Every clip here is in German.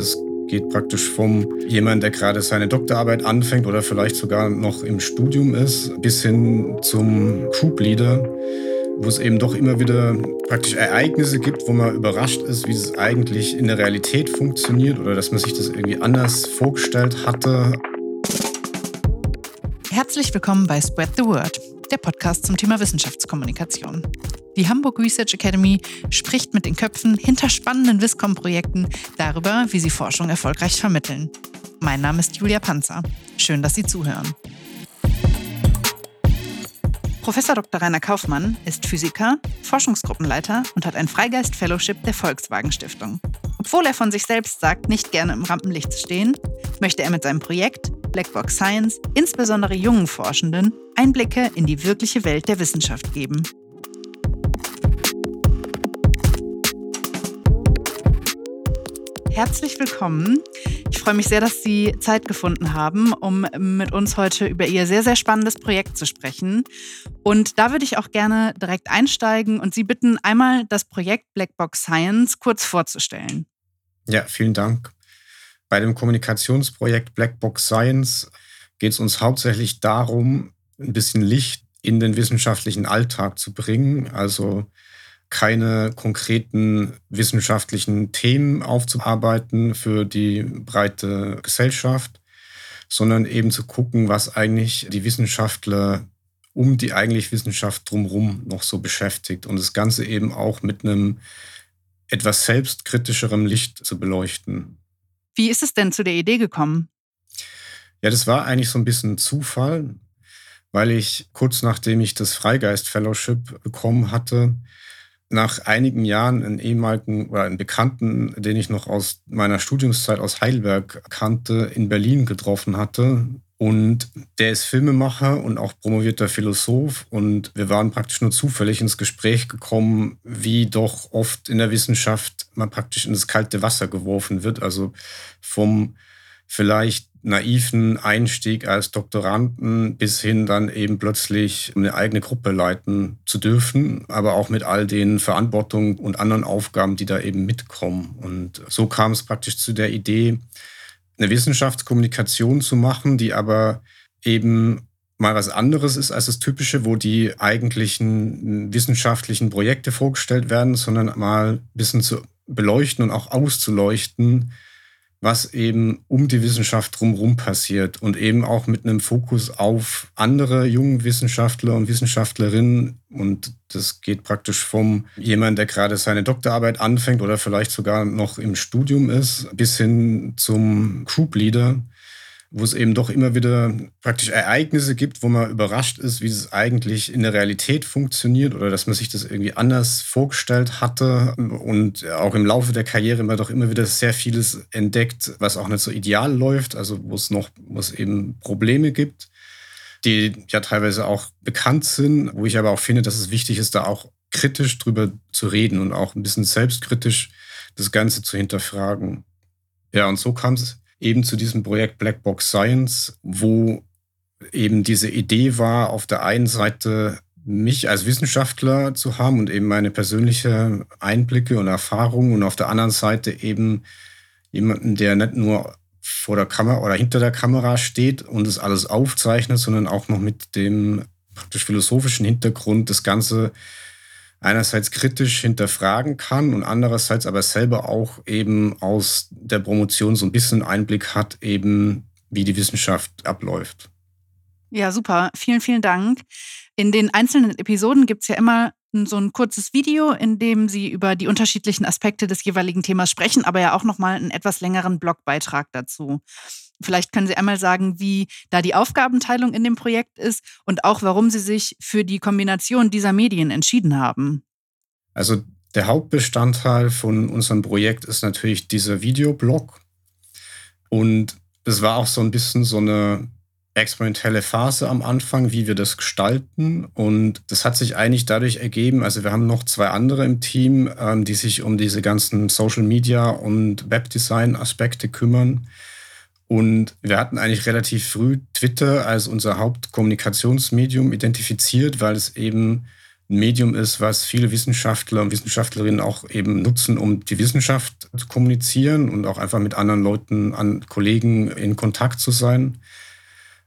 Das geht praktisch vom jemand, der gerade seine Doktorarbeit anfängt oder vielleicht sogar noch im Studium ist, bis hin zum Group Leader, wo es eben doch immer wieder praktisch Ereignisse gibt, wo man überrascht ist, wie es eigentlich in der Realität funktioniert oder dass man sich das irgendwie anders vorgestellt hatte. Herzlich willkommen bei Spread the Word, der Podcast zum Thema Wissenschaftskommunikation. Die Hamburg Research Academy spricht mit den Köpfen hinter spannenden Wiscom-Projekten darüber, wie sie Forschung erfolgreich vermitteln. Mein Name ist Julia Panzer. Schön, dass Sie zuhören. Professor Dr. Rainer Kaufmann ist Physiker, Forschungsgruppenleiter und hat ein Freigeist-Fellowship der Volkswagen Stiftung. Obwohl er von sich selbst sagt, nicht gerne im Rampenlicht zu stehen, möchte er mit seinem Projekt Blackbox Science insbesondere jungen Forschenden Einblicke in die wirkliche Welt der Wissenschaft geben. Herzlich willkommen. Ich freue mich sehr, dass Sie Zeit gefunden haben, um mit uns heute über Ihr sehr, sehr spannendes Projekt zu sprechen. Und da würde ich auch gerne direkt einsteigen und Sie bitten, einmal das Projekt Blackbox Science kurz vorzustellen. Ja, vielen Dank. Bei dem Kommunikationsprojekt Blackbox Science geht es uns hauptsächlich darum, ein bisschen Licht in den wissenschaftlichen Alltag zu bringen. Also keine konkreten wissenschaftlichen Themen aufzuarbeiten für die breite Gesellschaft, sondern eben zu gucken, was eigentlich die Wissenschaftler um die eigentlich Wissenschaft drumherum noch so beschäftigt und das Ganze eben auch mit einem etwas selbstkritischeren Licht zu beleuchten. Wie ist es denn zu der Idee gekommen? Ja, das war eigentlich so ein bisschen Zufall, weil ich kurz nachdem ich das Freigeist Fellowship bekommen hatte, nach einigen Jahren einen ehemaligen oder einen Bekannten, den ich noch aus meiner Studiumszeit aus Heidelberg kannte, in Berlin getroffen hatte. Und der ist Filmemacher und auch promovierter Philosoph. Und wir waren praktisch nur zufällig ins Gespräch gekommen, wie doch oft in der Wissenschaft man praktisch in das kalte Wasser geworfen wird. Also vom vielleicht naiven Einstieg als Doktoranden bis hin dann eben plötzlich eine eigene Gruppe leiten zu dürfen, aber auch mit all den Verantwortungen und anderen Aufgaben, die da eben mitkommen. Und so kam es praktisch zu der Idee, eine Wissenschaftskommunikation zu machen, die aber eben mal was anderes ist als das Typische, wo die eigentlichen wissenschaftlichen Projekte vorgestellt werden, sondern mal ein bisschen zu beleuchten und auch auszuleuchten, was eben um die Wissenschaft drumherum passiert und eben auch mit einem Fokus auf andere junge Wissenschaftler und Wissenschaftlerinnen. Und das geht praktisch vom jemand, der gerade seine Doktorarbeit anfängt oder vielleicht sogar noch im Studium ist, bis hin zum Group Leader, wo es eben doch immer wieder praktisch Ereignisse gibt, wo man überrascht ist, wie es eigentlich in der Realität funktioniert oder dass man sich das irgendwie anders vorgestellt hatte und auch im Laufe der Karriere immer doch immer wieder sehr vieles entdeckt, was auch nicht so ideal läuft, also wo es noch, wo es eben Probleme gibt, die ja teilweise auch bekannt sind, wo ich aber auch finde, dass es wichtig ist, da auch kritisch drüber zu reden und auch ein bisschen selbstkritisch das Ganze zu hinterfragen. Ja, und so kam es eben zu diesem Projekt Blackbox Science, wo eben diese Idee war, auf der einen Seite mich als Wissenschaftler zu haben und eben meine persönliche Einblicke und Erfahrungen und auf der anderen Seite eben jemanden, der nicht nur vor der Kamera oder hinter der Kamera steht und es alles aufzeichnet, sondern auch noch mit dem praktisch philosophischen Hintergrund das Ganze einerseits kritisch hinterfragen kann und andererseits aber selber auch eben aus der Promotion so ein bisschen Einblick hat, eben wie die Wissenschaft abläuft. Ja, super. Vielen, vielen Dank. In den einzelnen Episoden gibt es ja immer so ein kurzes Video, in dem Sie über die unterschiedlichen Aspekte des jeweiligen Themas sprechen, aber ja auch nochmal einen etwas längeren Blogbeitrag dazu. Vielleicht können Sie einmal sagen, wie da die Aufgabenteilung in dem Projekt ist und auch warum Sie sich für die Kombination dieser Medien entschieden haben. Also der Hauptbestandteil von unserem Projekt ist natürlich dieser Videoblog. Und es war auch so ein bisschen so eine experimentelle Phase am Anfang, wie wir das gestalten. Und das hat sich eigentlich dadurch ergeben, also wir haben noch zwei andere im Team, ähm, die sich um diese ganzen Social Media und Webdesign Aspekte kümmern. Und wir hatten eigentlich relativ früh Twitter als unser Hauptkommunikationsmedium identifiziert, weil es eben ein Medium ist, was viele Wissenschaftler und Wissenschaftlerinnen auch eben nutzen, um die Wissenschaft zu kommunizieren und auch einfach mit anderen Leuten, an Kollegen in Kontakt zu sein.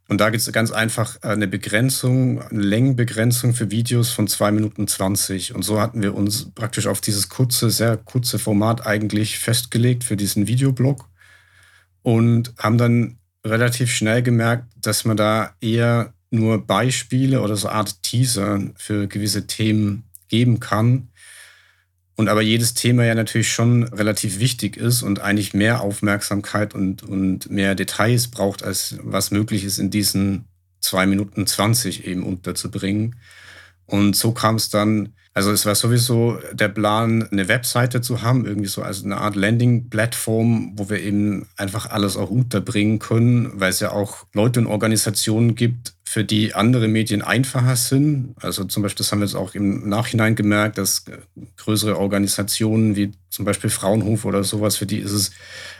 Und da gibt es ganz einfach eine Begrenzung, eine Längenbegrenzung für Videos von zwei Minuten 20. Und so hatten wir uns praktisch auf dieses kurze, sehr kurze Format eigentlich festgelegt für diesen Videoblog und haben dann relativ schnell gemerkt, dass man da eher nur Beispiele oder so eine Art Teaser für gewisse Themen geben kann. Und aber jedes Thema ja natürlich schon relativ wichtig ist und eigentlich mehr Aufmerksamkeit und, und mehr Details braucht, als was möglich ist, in diesen zwei Minuten 20 eben unterzubringen. Und so kam es dann, also es war sowieso der Plan, eine Webseite zu haben, irgendwie so als eine Art Landing-Plattform, wo wir eben einfach alles auch unterbringen können, weil es ja auch Leute und Organisationen gibt, für die andere Medien einfacher sind. Also zum Beispiel, das haben wir jetzt auch im Nachhinein gemerkt, dass größere Organisationen wie zum Beispiel Fraunhofer oder sowas, für die ist es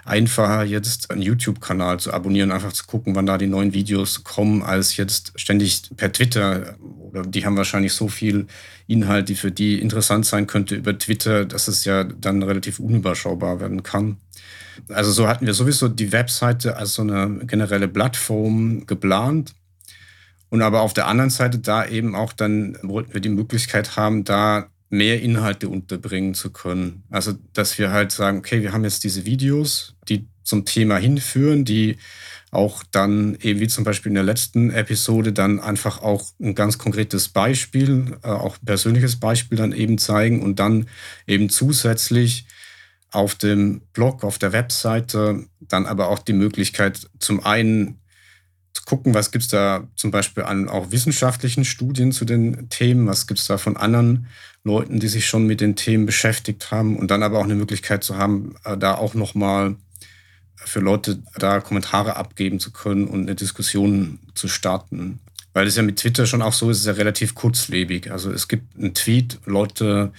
einfacher, jetzt einen YouTube-Kanal zu abonnieren, einfach zu gucken, wann da die neuen Videos kommen, als jetzt ständig per Twitter. Oder die haben wahrscheinlich so viel Inhalt, die für die interessant sein könnte über Twitter, dass es ja dann relativ unüberschaubar werden kann. Also so hatten wir sowieso die Webseite als so eine generelle Plattform geplant. Und aber auf der anderen Seite da eben auch dann wollten wir die Möglichkeit haben, da mehr Inhalte unterbringen zu können. Also, dass wir halt sagen, okay, wir haben jetzt diese Videos, die zum Thema hinführen, die auch dann eben wie zum Beispiel in der letzten Episode dann einfach auch ein ganz konkretes Beispiel, äh, auch persönliches Beispiel dann eben zeigen und dann eben zusätzlich auf dem Blog, auf der Webseite dann aber auch die Möglichkeit zum einen zu gucken, was gibt es da zum Beispiel an auch wissenschaftlichen Studien zu den Themen, was gibt es da von anderen Leuten, die sich schon mit den Themen beschäftigt haben und dann aber auch eine Möglichkeit zu haben, äh, da auch nochmal für Leute da Kommentare abgeben zu können und eine Diskussion zu starten. Weil es ja mit Twitter schon auch so ist, ist ja relativ kurzlebig. Also es gibt einen Tweet, Leute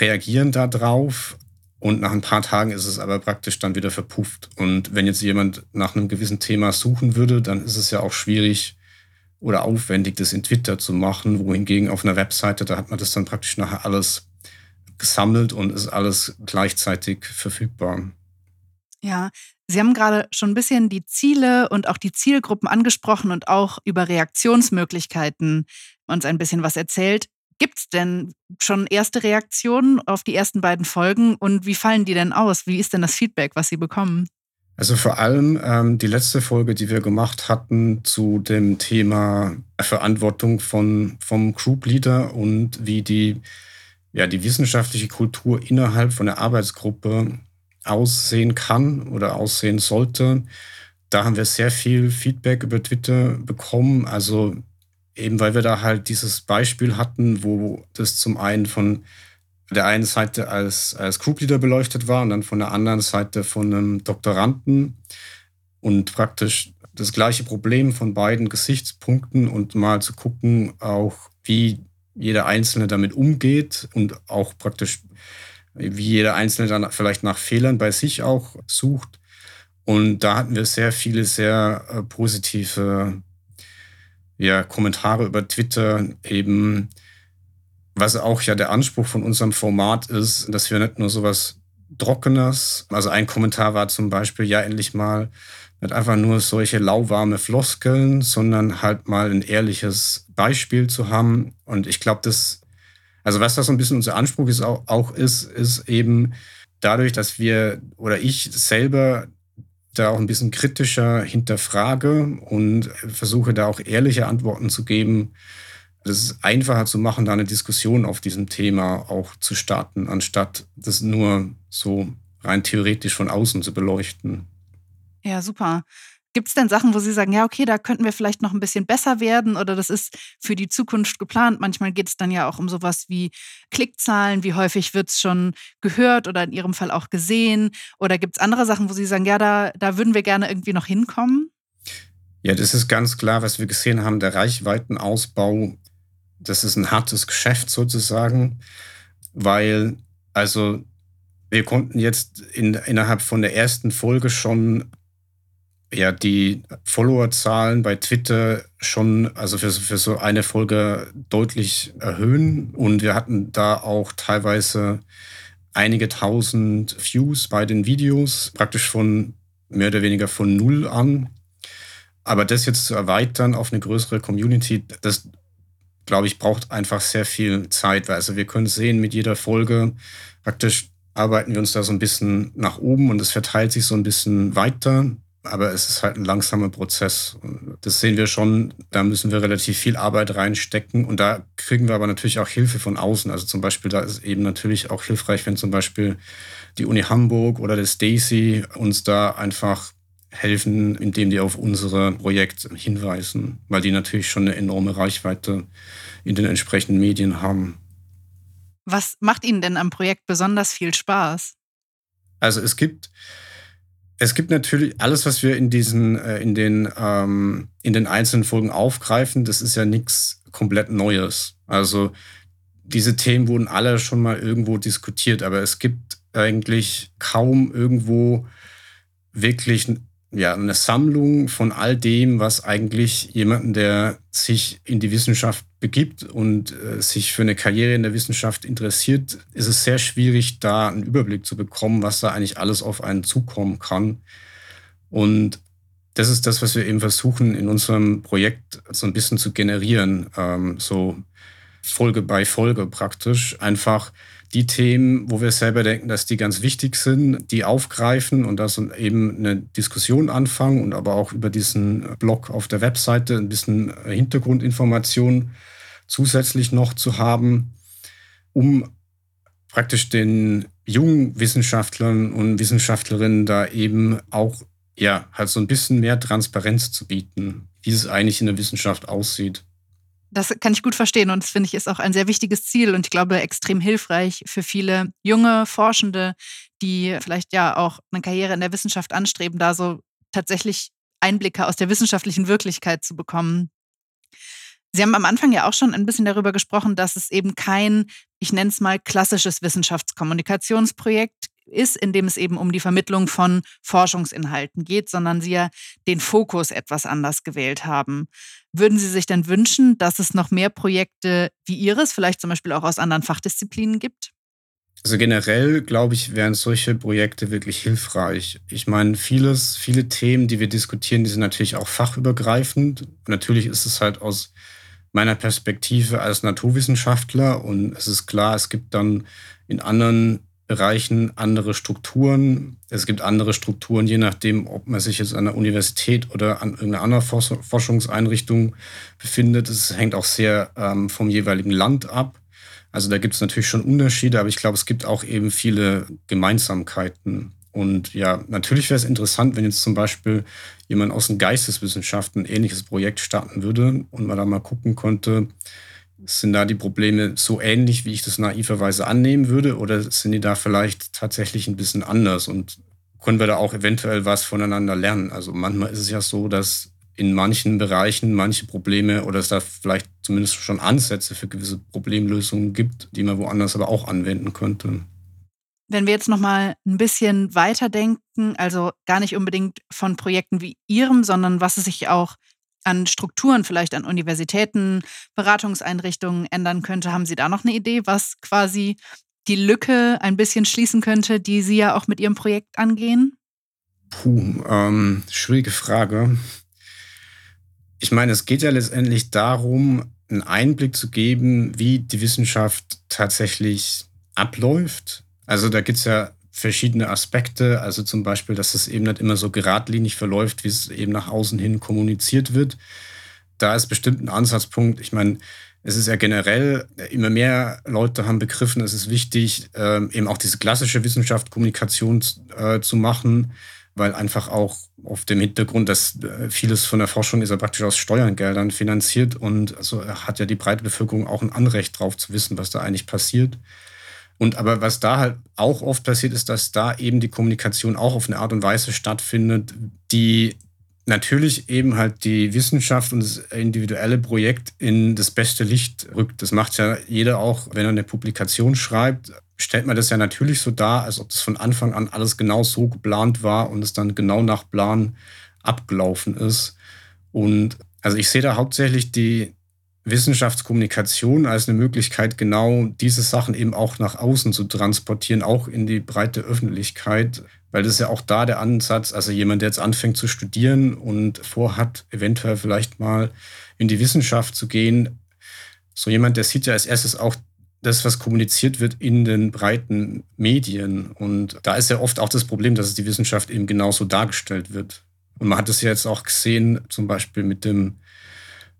reagieren da drauf, und nach ein paar Tagen ist es aber praktisch dann wieder verpufft. Und wenn jetzt jemand nach einem gewissen Thema suchen würde, dann ist es ja auch schwierig oder aufwendig, das in Twitter zu machen. Wohingegen auf einer Webseite, da hat man das dann praktisch nachher alles gesammelt und ist alles gleichzeitig verfügbar. Ja, Sie haben gerade schon ein bisschen die Ziele und auch die Zielgruppen angesprochen und auch über Reaktionsmöglichkeiten uns ein bisschen was erzählt. Gibt es denn schon erste Reaktionen auf die ersten beiden Folgen und wie fallen die denn aus? Wie ist denn das Feedback, was Sie bekommen? Also vor allem ähm, die letzte Folge, die wir gemacht hatten zu dem Thema Verantwortung von, vom Group Leader und wie die, ja, die wissenschaftliche Kultur innerhalb von der Arbeitsgruppe aussehen kann oder aussehen sollte. Da haben wir sehr viel Feedback über Twitter bekommen. Also Eben weil wir da halt dieses Beispiel hatten, wo das zum einen von der einen Seite als, als Groupleader beleuchtet war und dann von der anderen Seite von einem Doktoranden und praktisch das gleiche Problem von beiden Gesichtspunkten und mal zu gucken, auch wie jeder Einzelne damit umgeht und auch praktisch, wie jeder Einzelne dann vielleicht nach Fehlern bei sich auch sucht. Und da hatten wir sehr viele sehr äh, positive ja, Kommentare über Twitter eben, was auch ja der Anspruch von unserem Format ist, dass wir nicht nur sowas Trockenes, also ein Kommentar war zum Beispiel, ja, endlich mal nicht einfach nur solche lauwarme Floskeln, sondern halt mal ein ehrliches Beispiel zu haben. Und ich glaube, das, also was das so ein bisschen unser Anspruch ist, auch, auch ist, ist eben dadurch, dass wir oder ich selber da auch ein bisschen kritischer hinterfrage und versuche da auch ehrliche Antworten zu geben. Das ist einfacher zu machen, da eine Diskussion auf diesem Thema auch zu starten, anstatt das nur so rein theoretisch von außen zu beleuchten. Ja, super. Gibt es denn Sachen, wo Sie sagen, ja, okay, da könnten wir vielleicht noch ein bisschen besser werden oder das ist für die Zukunft geplant? Manchmal geht es dann ja auch um sowas wie Klickzahlen, wie häufig wird es schon gehört oder in Ihrem Fall auch gesehen? Oder gibt es andere Sachen, wo Sie sagen, ja, da, da würden wir gerne irgendwie noch hinkommen? Ja, das ist ganz klar, was wir gesehen haben, der Reichweitenausbau, das ist ein hartes Geschäft sozusagen, weil also wir konnten jetzt in, innerhalb von der ersten Folge schon ja die Followerzahlen bei Twitter schon, also für, für so eine Folge deutlich erhöhen. Und wir hatten da auch teilweise einige tausend Views bei den Videos, praktisch von mehr oder weniger von null an. Aber das jetzt zu erweitern auf eine größere Community, das glaube ich, braucht einfach sehr viel Zeit. Also wir können sehen, mit jeder Folge praktisch arbeiten wir uns da so ein bisschen nach oben und es verteilt sich so ein bisschen weiter. Aber es ist halt ein langsamer Prozess. Das sehen wir schon. Da müssen wir relativ viel Arbeit reinstecken. Und da kriegen wir aber natürlich auch Hilfe von außen. Also zum Beispiel, da ist eben natürlich auch hilfreich, wenn zum Beispiel die Uni Hamburg oder das Stacy uns da einfach helfen, indem die auf unser Projekt hinweisen, weil die natürlich schon eine enorme Reichweite in den entsprechenden Medien haben. Was macht Ihnen denn am Projekt besonders viel Spaß? Also es gibt es gibt natürlich alles, was wir in diesen, äh, in den, ähm, in den einzelnen Folgen aufgreifen, das ist ja nichts komplett Neues. Also diese Themen wurden alle schon mal irgendwo diskutiert, aber es gibt eigentlich kaum irgendwo wirklich ja, eine Sammlung von all dem, was eigentlich jemanden, der sich in die Wissenschaft begibt und äh, sich für eine Karriere in der Wissenschaft interessiert, ist es sehr schwierig, da einen Überblick zu bekommen, was da eigentlich alles auf einen zukommen kann. Und das ist das, was wir eben versuchen, in unserem Projekt so ein bisschen zu generieren, ähm, so Folge bei Folge praktisch. Einfach die Themen, wo wir selber denken, dass die ganz wichtig sind, die aufgreifen und das eben eine Diskussion anfangen und aber auch über diesen Blog auf der Webseite ein bisschen Hintergrundinformationen zusätzlich noch zu haben, um praktisch den jungen Wissenschaftlern und Wissenschaftlerinnen da eben auch ja halt so ein bisschen mehr Transparenz zu bieten, wie es eigentlich in der Wissenschaft aussieht. Das kann ich gut verstehen und das finde ich ist auch ein sehr wichtiges Ziel und ich glaube extrem hilfreich für viele junge Forschende, die vielleicht ja auch eine Karriere in der Wissenschaft anstreben, da so tatsächlich Einblicke aus der wissenschaftlichen Wirklichkeit zu bekommen. Sie haben am Anfang ja auch schon ein bisschen darüber gesprochen, dass es eben kein, ich nenne es mal, klassisches Wissenschaftskommunikationsprojekt ist, in dem es eben um die Vermittlung von Forschungsinhalten geht, sondern Sie ja den Fokus etwas anders gewählt haben. Würden Sie sich denn wünschen, dass es noch mehr Projekte wie Ihres, vielleicht zum Beispiel auch aus anderen Fachdisziplinen gibt? Also generell, glaube ich, wären solche Projekte wirklich hilfreich. Ich meine, vieles, viele Themen, die wir diskutieren, die sind natürlich auch fachübergreifend. Natürlich ist es halt aus meiner Perspektive als Naturwissenschaftler und es ist klar, es gibt dann in anderen Bereichen andere Strukturen. Es gibt andere Strukturen, je nachdem, ob man sich jetzt an der Universität oder an irgendeiner anderen Forschungseinrichtung befindet. Es hängt auch sehr ähm, vom jeweiligen Land ab. Also da gibt es natürlich schon Unterschiede, aber ich glaube, es gibt auch eben viele Gemeinsamkeiten. Und ja, natürlich wäre es interessant, wenn jetzt zum Beispiel jemand aus den Geisteswissenschaften ein ähnliches Projekt starten würde und man da mal gucken konnte, sind da die Probleme so ähnlich, wie ich das naiverweise annehmen würde, oder sind die da vielleicht tatsächlich ein bisschen anders und können wir da auch eventuell was voneinander lernen? Also manchmal ist es ja so, dass in manchen Bereichen manche Probleme oder es da vielleicht zumindest schon Ansätze für gewisse Problemlösungen gibt, die man woanders aber auch anwenden könnte. Wenn wir jetzt noch mal ein bisschen weiterdenken, also gar nicht unbedingt von Projekten wie Ihrem, sondern was es sich auch an Strukturen, vielleicht an Universitäten, Beratungseinrichtungen ändern könnte. Haben Sie da noch eine Idee, was quasi die Lücke ein bisschen schließen könnte, die Sie ja auch mit Ihrem Projekt angehen? Puh, ähm, schwierige Frage. Ich meine, es geht ja letztendlich darum, einen Einblick zu geben, wie die Wissenschaft tatsächlich abläuft. Also da gibt es ja verschiedene Aspekte. Also zum Beispiel, dass es eben nicht immer so geradlinig verläuft, wie es eben nach außen hin kommuniziert wird. Da ist bestimmt ein Ansatzpunkt. Ich meine, es ist ja generell, immer mehr Leute haben begriffen, es ist wichtig, ähm, eben auch diese klassische Wissenschaft, Kommunikation äh, zu machen, weil einfach auch auf dem Hintergrund, dass äh, vieles von der Forschung ist ja praktisch aus Steuergeldern finanziert und also hat ja die breite Bevölkerung auch ein Anrecht drauf zu wissen, was da eigentlich passiert. Und aber was da halt auch oft passiert, ist, dass da eben die Kommunikation auch auf eine Art und Weise stattfindet, die natürlich eben halt die Wissenschaft und das individuelle Projekt in das beste Licht rückt. Das macht ja jeder auch, wenn er eine Publikation schreibt, stellt man das ja natürlich so dar, als ob das von Anfang an alles genau so geplant war und es dann genau nach Plan abgelaufen ist. Und also ich sehe da hauptsächlich die Wissenschaftskommunikation als eine Möglichkeit, genau diese Sachen eben auch nach außen zu transportieren, auch in die breite Öffentlichkeit, weil das ist ja auch da der Ansatz, also jemand, der jetzt anfängt zu studieren und vorhat, eventuell vielleicht mal in die Wissenschaft zu gehen, so jemand, der sieht ja als erstes auch das, was kommuniziert wird in den breiten Medien. Und da ist ja oft auch das Problem, dass die Wissenschaft eben genauso dargestellt wird. Und man hat es ja jetzt auch gesehen, zum Beispiel mit dem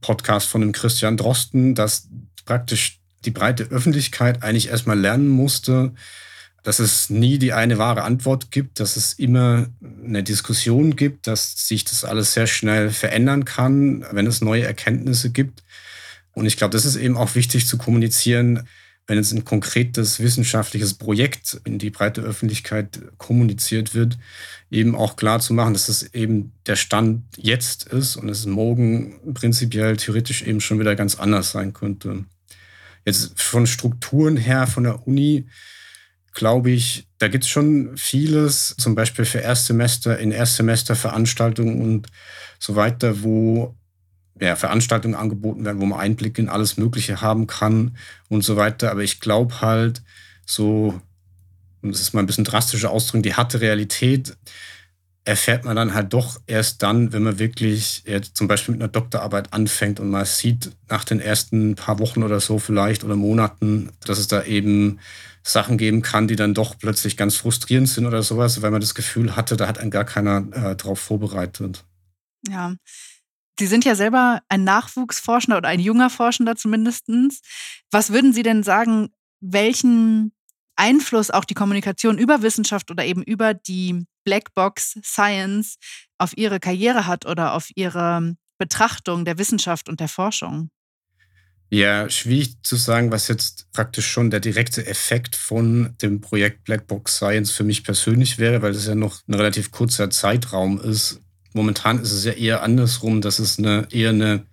Podcast von dem Christian Drosten, dass praktisch die breite Öffentlichkeit eigentlich erstmal lernen musste, dass es nie die eine wahre Antwort gibt, dass es immer eine Diskussion gibt, dass sich das alles sehr schnell verändern kann, wenn es neue Erkenntnisse gibt. Und ich glaube, das ist eben auch wichtig zu kommunizieren, wenn jetzt ein konkretes wissenschaftliches Projekt in die breite Öffentlichkeit kommuniziert wird, eben auch klar zu machen, dass es eben der Stand jetzt ist und es morgen prinzipiell theoretisch eben schon wieder ganz anders sein könnte. Jetzt von Strukturen her, von der Uni, glaube ich, da gibt es schon vieles, zum Beispiel für Erstsemester, in Erstsemesterveranstaltungen und so weiter, wo ja, Veranstaltungen angeboten werden, wo man Einblick in alles Mögliche haben kann und so weiter. Aber ich glaube halt, so, das ist mal ein bisschen drastischer Ausdruck, die harte Realität erfährt man dann halt doch erst dann, wenn man wirklich jetzt zum Beispiel mit einer Doktorarbeit anfängt und man sieht nach den ersten paar Wochen oder so vielleicht oder Monaten, dass es da eben Sachen geben kann, die dann doch plötzlich ganz frustrierend sind oder sowas, weil man das Gefühl hatte, da hat einen gar keiner äh, drauf vorbereitet. Ja, Sie sind ja selber ein Nachwuchsforschender oder ein junger Forschender zumindest. Was würden Sie denn sagen, welchen Einfluss auch die Kommunikation über Wissenschaft oder eben über die Blackbox Science auf Ihre Karriere hat oder auf Ihre Betrachtung der Wissenschaft und der Forschung? Ja, schwierig zu sagen, was jetzt praktisch schon der direkte Effekt von dem Projekt Blackbox Science für mich persönlich wäre, weil es ja noch ein relativ kurzer Zeitraum ist. Momentan ist es ja eher andersrum, dass es eine, eher eine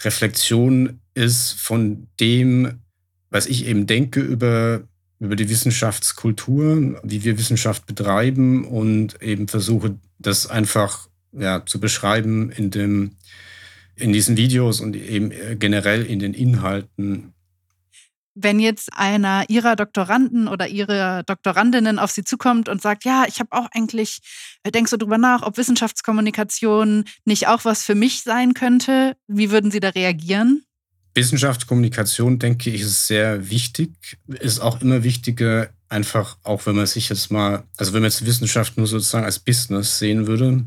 Reflexion ist von dem, was ich eben denke über, über die Wissenschaftskultur, wie wir Wissenschaft betreiben und eben versuche, das einfach ja, zu beschreiben in, dem, in diesen Videos und eben generell in den Inhalten wenn jetzt einer ihrer Doktoranden oder ihre Doktorandinnen auf sie zukommt und sagt, ja, ich habe auch eigentlich, äh, denkst du drüber nach, ob Wissenschaftskommunikation nicht auch was für mich sein könnte, wie würden Sie da reagieren? Wissenschaftskommunikation, denke ich, ist sehr wichtig, ist auch immer wichtiger, einfach auch wenn man sich jetzt mal, also wenn man jetzt Wissenschaft nur sozusagen als Business sehen würde,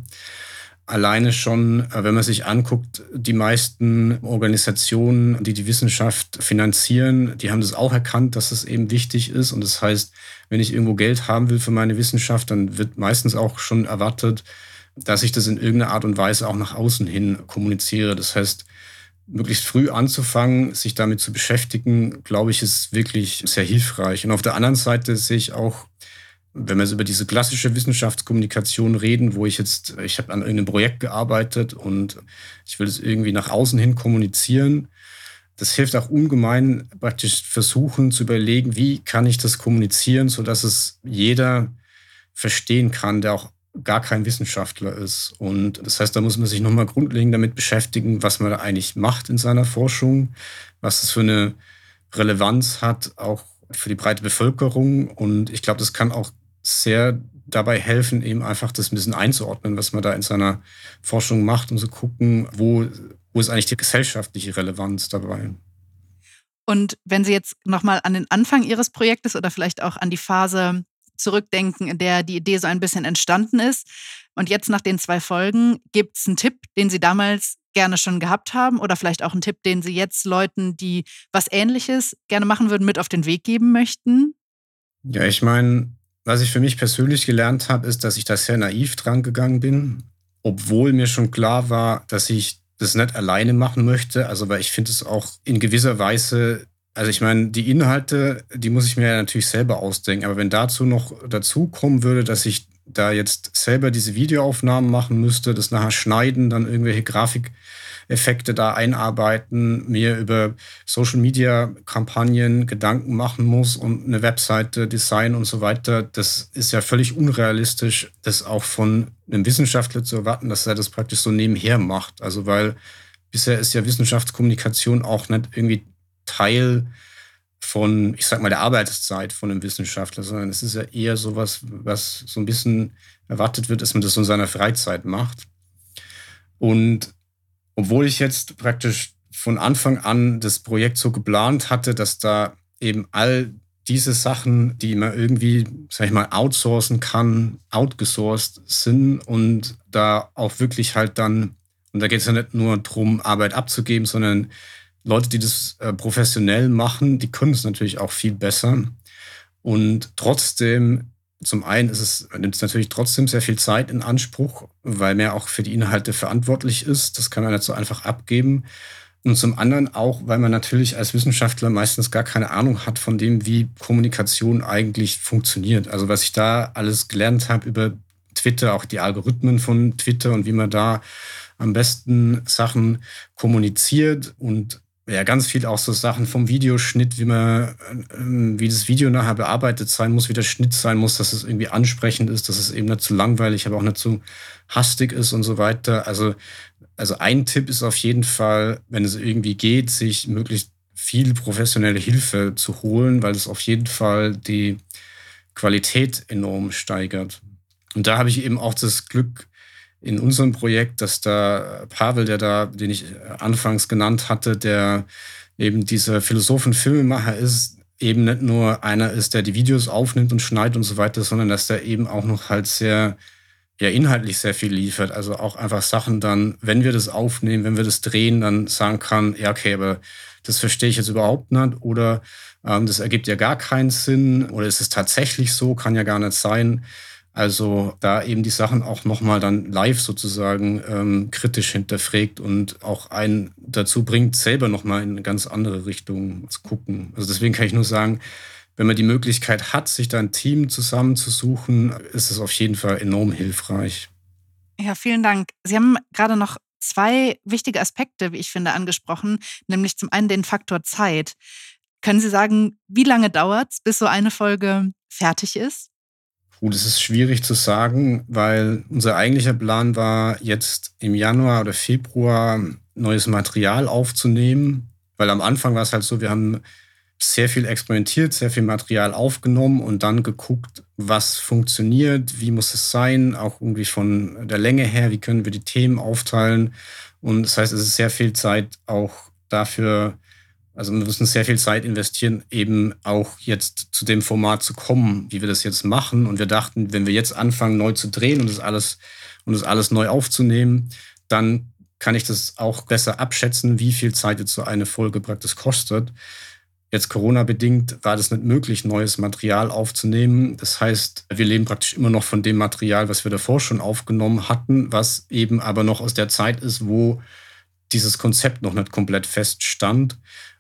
alleine schon, äh, wenn man sich anguckt, die meisten Organisationen, die die Wissenschaft finanzieren, die haben das auch erkannt, dass es eben wichtig ist. Und das heißt, wenn ich irgendwo Geld haben will für meine Wissenschaft, dann wird meistens auch schon erwartet, dass ich das in irgendeiner Art und Weise auch nach außen hin kommuniziere. Das heißt, möglichst früh anzufangen, sich damit zu beschäftigen, glaube ich, ist wirklich sehr hilfreich. Und auf der anderen Seite sehe ich auch wenn wir jetzt über diese klassische Wissenschaftskommunikation reden, wo ich jetzt, ich habe an irgendeinem Projekt gearbeitet und ich will es irgendwie nach außen hin kommunizieren, das hilft auch ungemein, praktisch versuchen zu überlegen, wie kann ich das kommunizieren, sodass es jeder verstehen kann, der auch gar kein Wissenschaftler ist. Und das heißt, da muss man sich nochmal grundlegend damit beschäftigen, was man da eigentlich macht in seiner Forschung, was es für eine Relevanz hat, auch für die breite Bevölkerung. Und ich glaube, das kann auch sehr dabei helfen, eben einfach das ein bisschen einzuordnen, was man da in seiner Forschung macht und zu so gucken, wo, wo ist eigentlich die gesellschaftliche Relevanz dabei. Und wenn Sie jetzt nochmal an den Anfang Ihres Projektes oder vielleicht auch an die Phase zurückdenken, in der die Idee so ein bisschen entstanden ist, und jetzt nach den zwei Folgen, gibt es einen Tipp, den Sie damals gerne schon gehabt haben oder vielleicht auch einen Tipp, den Sie jetzt Leuten, die was Ähnliches gerne machen würden, mit auf den Weg geben möchten? Ja, ich meine, was ich für mich persönlich gelernt habe, ist, dass ich da sehr naiv dran gegangen bin, obwohl mir schon klar war, dass ich das nicht alleine machen möchte. Also, weil ich finde es auch in gewisser Weise, also ich meine, die Inhalte, die muss ich mir ja natürlich selber ausdenken. Aber wenn dazu noch dazu kommen würde, dass ich da jetzt selber diese Videoaufnahmen machen müsste, das nachher schneiden, dann irgendwelche Grafikeffekte da einarbeiten, mir über Social-Media-Kampagnen Gedanken machen muss und eine Webseite designen und so weiter, das ist ja völlig unrealistisch, das auch von einem Wissenschaftler zu erwarten, dass er das praktisch so nebenher macht. Also weil bisher ist ja Wissenschaftskommunikation auch nicht irgendwie Teil von, ich sag mal, der Arbeitszeit von einem Wissenschaftler, sondern es ist ja eher sowas, was so ein bisschen erwartet wird, dass man das in seiner Freizeit macht. Und obwohl ich jetzt praktisch von Anfang an das Projekt so geplant hatte, dass da eben all diese Sachen, die man irgendwie, sag ich mal, outsourcen kann, outgesourced sind und da auch wirklich halt dann, und da geht es ja nicht nur darum, Arbeit abzugeben, sondern Leute, die das äh, professionell machen, die können es natürlich auch viel besser. Und trotzdem, zum einen ist es, nimmt es natürlich trotzdem sehr viel Zeit in Anspruch, weil man ja auch für die Inhalte verantwortlich ist. Das kann man nicht so einfach abgeben. Und zum anderen auch, weil man natürlich als Wissenschaftler meistens gar keine Ahnung hat von dem, wie Kommunikation eigentlich funktioniert. Also was ich da alles gelernt habe über Twitter, auch die Algorithmen von Twitter und wie man da am besten Sachen kommuniziert und ja, ganz viel auch so Sachen vom Videoschnitt, wie man, ähm, wie das Video nachher bearbeitet sein muss, wie der Schnitt sein muss, dass es irgendwie ansprechend ist, dass es eben nicht zu langweilig, aber auch nicht zu hastig ist und so weiter. Also, also ein Tipp ist auf jeden Fall, wenn es irgendwie geht, sich möglichst viel professionelle Hilfe zu holen, weil es auf jeden Fall die Qualität enorm steigert. Und da habe ich eben auch das Glück, in unserem Projekt, dass da Pavel, der da, den ich anfangs genannt hatte, der eben dieser Philosophen-Filmemacher ist, eben nicht nur einer ist, der die Videos aufnimmt und schneidet und so weiter, sondern dass der eben auch noch halt sehr, ja, inhaltlich sehr viel liefert. Also auch einfach Sachen dann, wenn wir das aufnehmen, wenn wir das drehen, dann sagen kann, ja, okay, aber das verstehe ich jetzt überhaupt nicht oder ähm, das ergibt ja gar keinen Sinn oder ist es tatsächlich so, kann ja gar nicht sein. Also da eben die Sachen auch nochmal dann live sozusagen ähm, kritisch hinterfragt und auch einen dazu bringt, selber nochmal in eine ganz andere Richtung zu gucken. Also deswegen kann ich nur sagen, wenn man die Möglichkeit hat, sich da ein Team zusammenzusuchen, ist es auf jeden Fall enorm hilfreich. Ja, vielen Dank. Sie haben gerade noch zwei wichtige Aspekte, wie ich finde, angesprochen, nämlich zum einen den Faktor Zeit. Können Sie sagen, wie lange dauert es, bis so eine Folge fertig ist? Gut, es ist schwierig zu sagen, weil unser eigentlicher Plan war, jetzt im Januar oder Februar neues Material aufzunehmen. Weil am Anfang war es halt so, wir haben sehr viel experimentiert, sehr viel Material aufgenommen und dann geguckt, was funktioniert, wie muss es sein, auch irgendwie von der Länge her, wie können wir die Themen aufteilen. Und das heißt, es ist sehr viel Zeit auch dafür also wir müssen sehr viel Zeit investieren, eben auch jetzt zu dem Format zu kommen, wie wir das jetzt machen. Und wir dachten, wenn wir jetzt anfangen, neu zu drehen und das alles, und das alles neu aufzunehmen, dann kann ich das auch besser abschätzen, wie viel Zeit jetzt so eine Folge praktisch kostet. Jetzt Corona-bedingt war das nicht möglich, neues Material aufzunehmen. Das heißt, wir leben praktisch immer noch von dem Material, was wir davor schon aufgenommen hatten, was eben aber noch aus der Zeit ist, wo dieses Konzept noch nicht komplett feststand.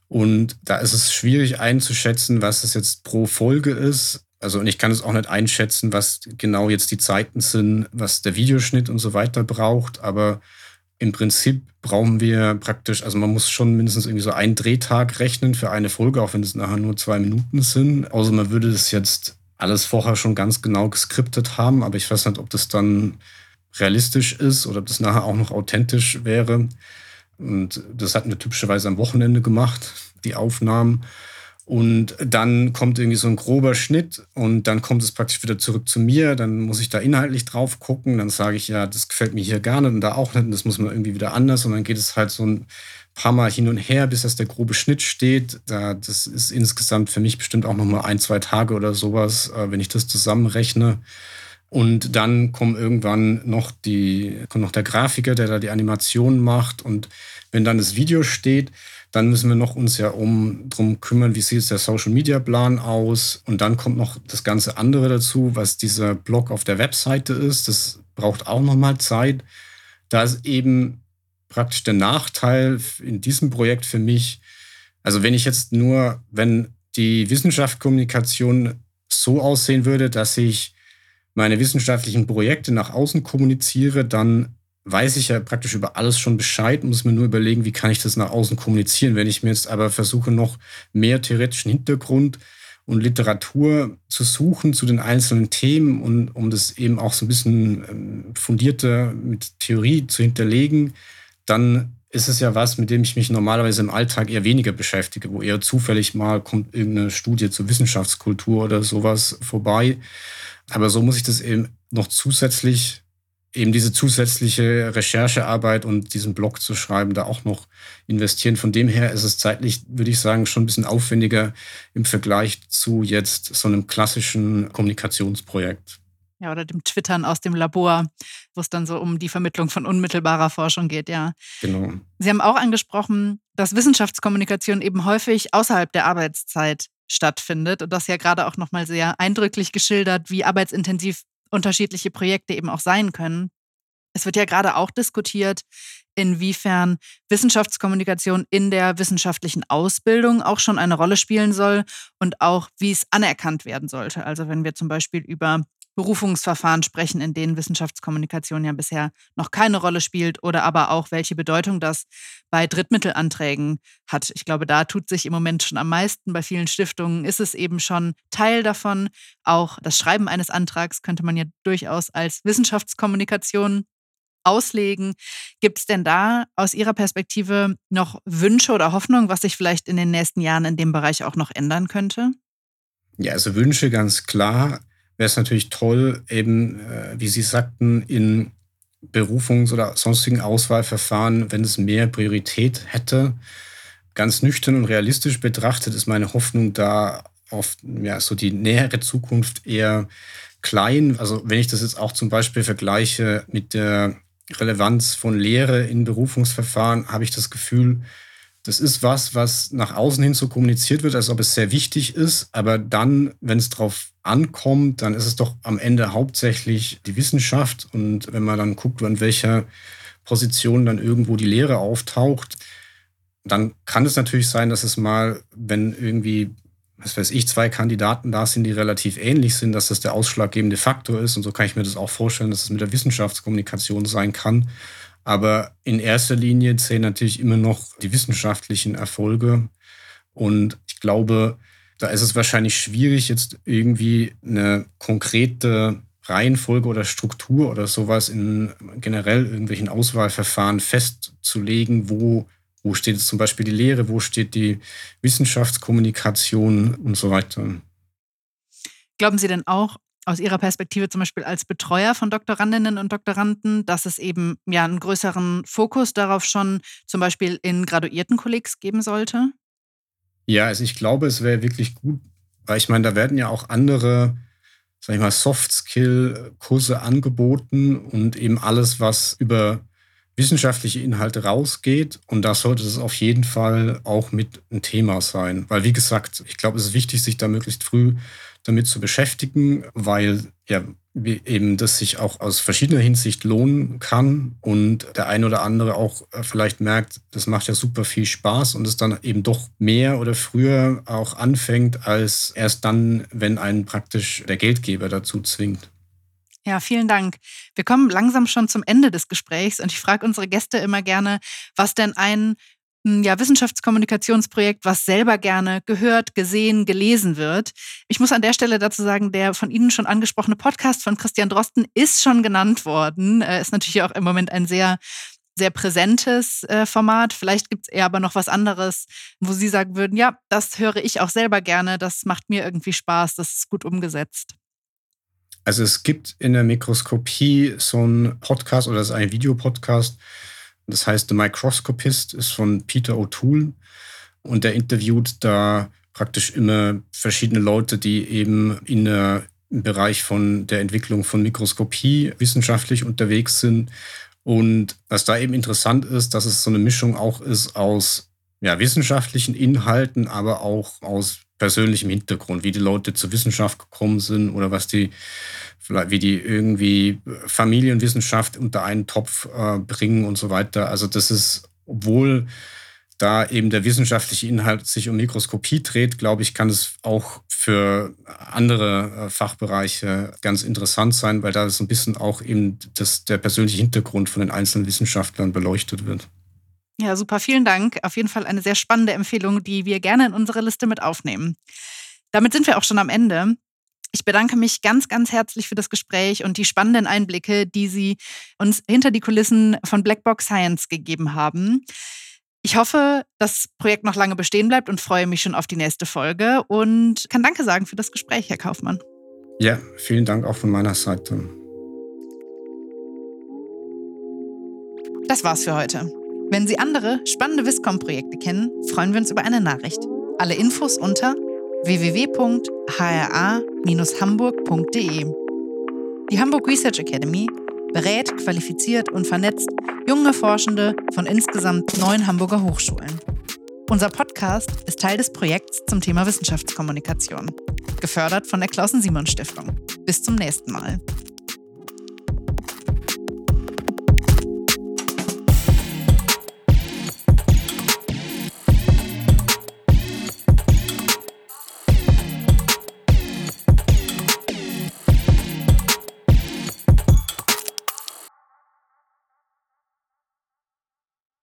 Und da ist es schwierig einzuschätzen, was es jetzt pro Folge ist. Also, und ich kann es auch nicht einschätzen, was genau jetzt die Zeiten sind, was der Videoschnitt und so weiter braucht. Aber im Prinzip brauchen wir praktisch, also man muss schon mindestens irgendwie so einen Drehtag rechnen für eine Folge, auch wenn es nachher nur zwei Minuten sind. Außer man würde das jetzt alles vorher schon ganz genau geskriptet haben, aber ich weiß nicht, ob das dann realistisch ist oder ob das nachher auch noch authentisch wäre. Und das hatten wir typischerweise am Wochenende gemacht, die Aufnahmen. Und dann kommt irgendwie so ein grober Schnitt und dann kommt es praktisch wieder zurück zu mir. Dann muss ich da inhaltlich drauf gucken. Dann sage ich, ja, das gefällt mir hier gar nicht und da auch nicht. Und das muss man irgendwie wieder anders. Und dann geht es halt so ein paar Mal hin und her, bis das der grobe Schnitt steht. Da, das ist insgesamt für mich bestimmt auch nochmal ein, zwei Tage oder sowas, äh, wenn ich das zusammenrechne. Und dann kommt irgendwann noch, die, kommt noch der Grafiker, der da die Animation macht. Und wenn dann das Video steht, dann müssen wir noch uns ja um drum kümmern, wie sieht der Social Media Plan aus. Und dann kommt noch das ganze andere dazu, was dieser Blog auf der Webseite ist. Das braucht auch nochmal Zeit. Da ist eben praktisch der Nachteil in diesem Projekt für mich, also wenn ich jetzt nur, wenn die Wissenschaftskommunikation so aussehen würde, dass ich meine wissenschaftlichen Projekte nach außen kommuniziere, dann weiß ich ja praktisch über alles schon Bescheid, muss mir nur überlegen, wie kann ich das nach außen kommunizieren. Wenn ich mir jetzt aber versuche, noch mehr theoretischen Hintergrund und Literatur zu suchen zu den einzelnen Themen und um das eben auch so ein bisschen ähm, fundierter mit Theorie zu hinterlegen, dann ist es ja was, mit dem ich mich normalerweise im Alltag eher weniger beschäftige, wo eher zufällig mal kommt irgendeine Studie zur Wissenschaftskultur oder sowas vorbei. Aber so muss ich das eben noch zusätzlich, eben diese zusätzliche Recherchearbeit und diesen Blog zu schreiben, da auch noch investieren. Von dem her ist es zeitlich, würde ich sagen, schon ein bisschen aufwendiger im Vergleich zu jetzt so einem klassischen Kommunikationsprojekt. Ja, oder dem Twittern aus dem Labor, wo es dann so um die Vermittlung von unmittelbarer Forschung geht, ja. Genau. Sie haben auch angesprochen, dass Wissenschaftskommunikation eben häufig außerhalb der Arbeitszeit stattfindet und das ja gerade auch nochmal sehr eindrücklich geschildert, wie arbeitsintensiv unterschiedliche Projekte eben auch sein können. Es wird ja gerade auch diskutiert, inwiefern Wissenschaftskommunikation in der wissenschaftlichen Ausbildung auch schon eine Rolle spielen soll und auch, wie es anerkannt werden sollte. Also wenn wir zum Beispiel über Berufungsverfahren sprechen, in denen Wissenschaftskommunikation ja bisher noch keine Rolle spielt oder aber auch, welche Bedeutung das bei Drittmittelanträgen hat. Ich glaube, da tut sich im Moment schon am meisten. Bei vielen Stiftungen ist es eben schon Teil davon. Auch das Schreiben eines Antrags könnte man ja durchaus als Wissenschaftskommunikation auslegen. Gibt es denn da aus Ihrer Perspektive noch Wünsche oder Hoffnung, was sich vielleicht in den nächsten Jahren in dem Bereich auch noch ändern könnte? Ja, also Wünsche ganz klar wäre es natürlich toll, eben, äh, wie Sie sagten, in Berufungs- oder sonstigen Auswahlverfahren, wenn es mehr Priorität hätte. Ganz nüchtern und realistisch betrachtet ist meine Hoffnung da auf ja, so die nähere Zukunft eher klein. Also wenn ich das jetzt auch zum Beispiel vergleiche mit der Relevanz von Lehre in Berufungsverfahren, habe ich das Gefühl, das ist was, was nach außen hin so kommuniziert wird, als ob es sehr wichtig ist. Aber dann, wenn es drauf ankommt, dann ist es doch am Ende hauptsächlich die Wissenschaft. Und wenn man dann guckt, an welcher Position dann irgendwo die Lehre auftaucht, dann kann es natürlich sein, dass es mal, wenn irgendwie, was weiß ich, zwei Kandidaten da sind, die relativ ähnlich sind, dass das der ausschlaggebende Faktor ist. Und so kann ich mir das auch vorstellen, dass es mit der Wissenschaftskommunikation sein kann. Aber in erster Linie zählen natürlich immer noch die wissenschaftlichen Erfolge. Und ich glaube, da ist es wahrscheinlich schwierig, jetzt irgendwie eine konkrete Reihenfolge oder Struktur oder sowas in generell irgendwelchen Auswahlverfahren festzulegen, wo, wo steht jetzt zum Beispiel die Lehre, wo steht die Wissenschaftskommunikation und so weiter. Glauben Sie denn auch, aus Ihrer Perspektive zum Beispiel als Betreuer von Doktorandinnen und Doktoranden, dass es eben ja einen größeren Fokus darauf schon zum Beispiel in Graduiertenkollegs geben sollte? Ja, also ich glaube, es wäre wirklich gut, weil ich meine, da werden ja auch andere, sag ich mal, Soft-Skill-Kurse angeboten und eben alles, was über wissenschaftliche Inhalte rausgeht. Und da sollte es auf jeden Fall auch mit ein Thema sein. Weil, wie gesagt, ich glaube, es ist wichtig, sich da möglichst früh damit zu beschäftigen, weil ja eben das sich auch aus verschiedener Hinsicht lohnen kann und der ein oder andere auch äh, vielleicht merkt, das macht ja super viel Spaß und es dann eben doch mehr oder früher auch anfängt, als erst dann, wenn einen praktisch der Geldgeber dazu zwingt. Ja, vielen Dank. Wir kommen langsam schon zum Ende des Gesprächs und ich frage unsere Gäste immer gerne, was denn ein ja, Wissenschaftskommunikationsprojekt, was selber gerne gehört, gesehen, gelesen wird. Ich muss an der Stelle dazu sagen, der von Ihnen schon angesprochene Podcast von Christian Drosten ist schon genannt worden. Er ist natürlich auch im Moment ein sehr sehr präsentes äh, Format. Vielleicht gibt es eher aber noch was anderes, wo Sie sagen würden, ja, das höre ich auch selber gerne, das macht mir irgendwie Spaß, das ist gut umgesetzt. Also es gibt in der Mikroskopie so einen Podcast oder es ist ein Videopodcast, das heißt, The Microscopist ist von Peter O'Toole und der interviewt da praktisch immer verschiedene Leute, die eben in der, im Bereich von der Entwicklung von Mikroskopie wissenschaftlich unterwegs sind. Und was da eben interessant ist, dass es so eine Mischung auch ist aus ja, wissenschaftlichen Inhalten, aber auch aus persönlichem Hintergrund, wie die Leute zur Wissenschaft gekommen sind oder was die vielleicht wie die irgendwie Familienwissenschaft unter einen Topf äh, bringen und so weiter. Also das ist, obwohl da eben der wissenschaftliche Inhalt sich um Mikroskopie dreht, glaube ich, kann es auch für andere äh, Fachbereiche ganz interessant sein, weil da so ein bisschen auch eben das, der persönliche Hintergrund von den einzelnen Wissenschaftlern beleuchtet wird. Ja, super, vielen Dank. Auf jeden Fall eine sehr spannende Empfehlung, die wir gerne in unsere Liste mit aufnehmen. Damit sind wir auch schon am Ende. Ich bedanke mich ganz, ganz herzlich für das Gespräch und die spannenden Einblicke, die Sie uns hinter die Kulissen von Blackbox Science gegeben haben. Ich hoffe, das Projekt noch lange bestehen bleibt und freue mich schon auf die nächste Folge und kann Danke sagen für das Gespräch, Herr Kaufmann. Ja, vielen Dank auch von meiner Seite. Das war's für heute. Wenn Sie andere spannende Viscom-Projekte kennen, freuen wir uns über eine Nachricht. Alle Infos unter www.hra-hamburg.de. Die Hamburg Research Academy berät, qualifiziert und vernetzt junge Forschende von insgesamt neun Hamburger Hochschulen. Unser Podcast ist Teil des Projekts zum Thema Wissenschaftskommunikation, gefördert von der Klausen-Simon-Stiftung. Bis zum nächsten Mal.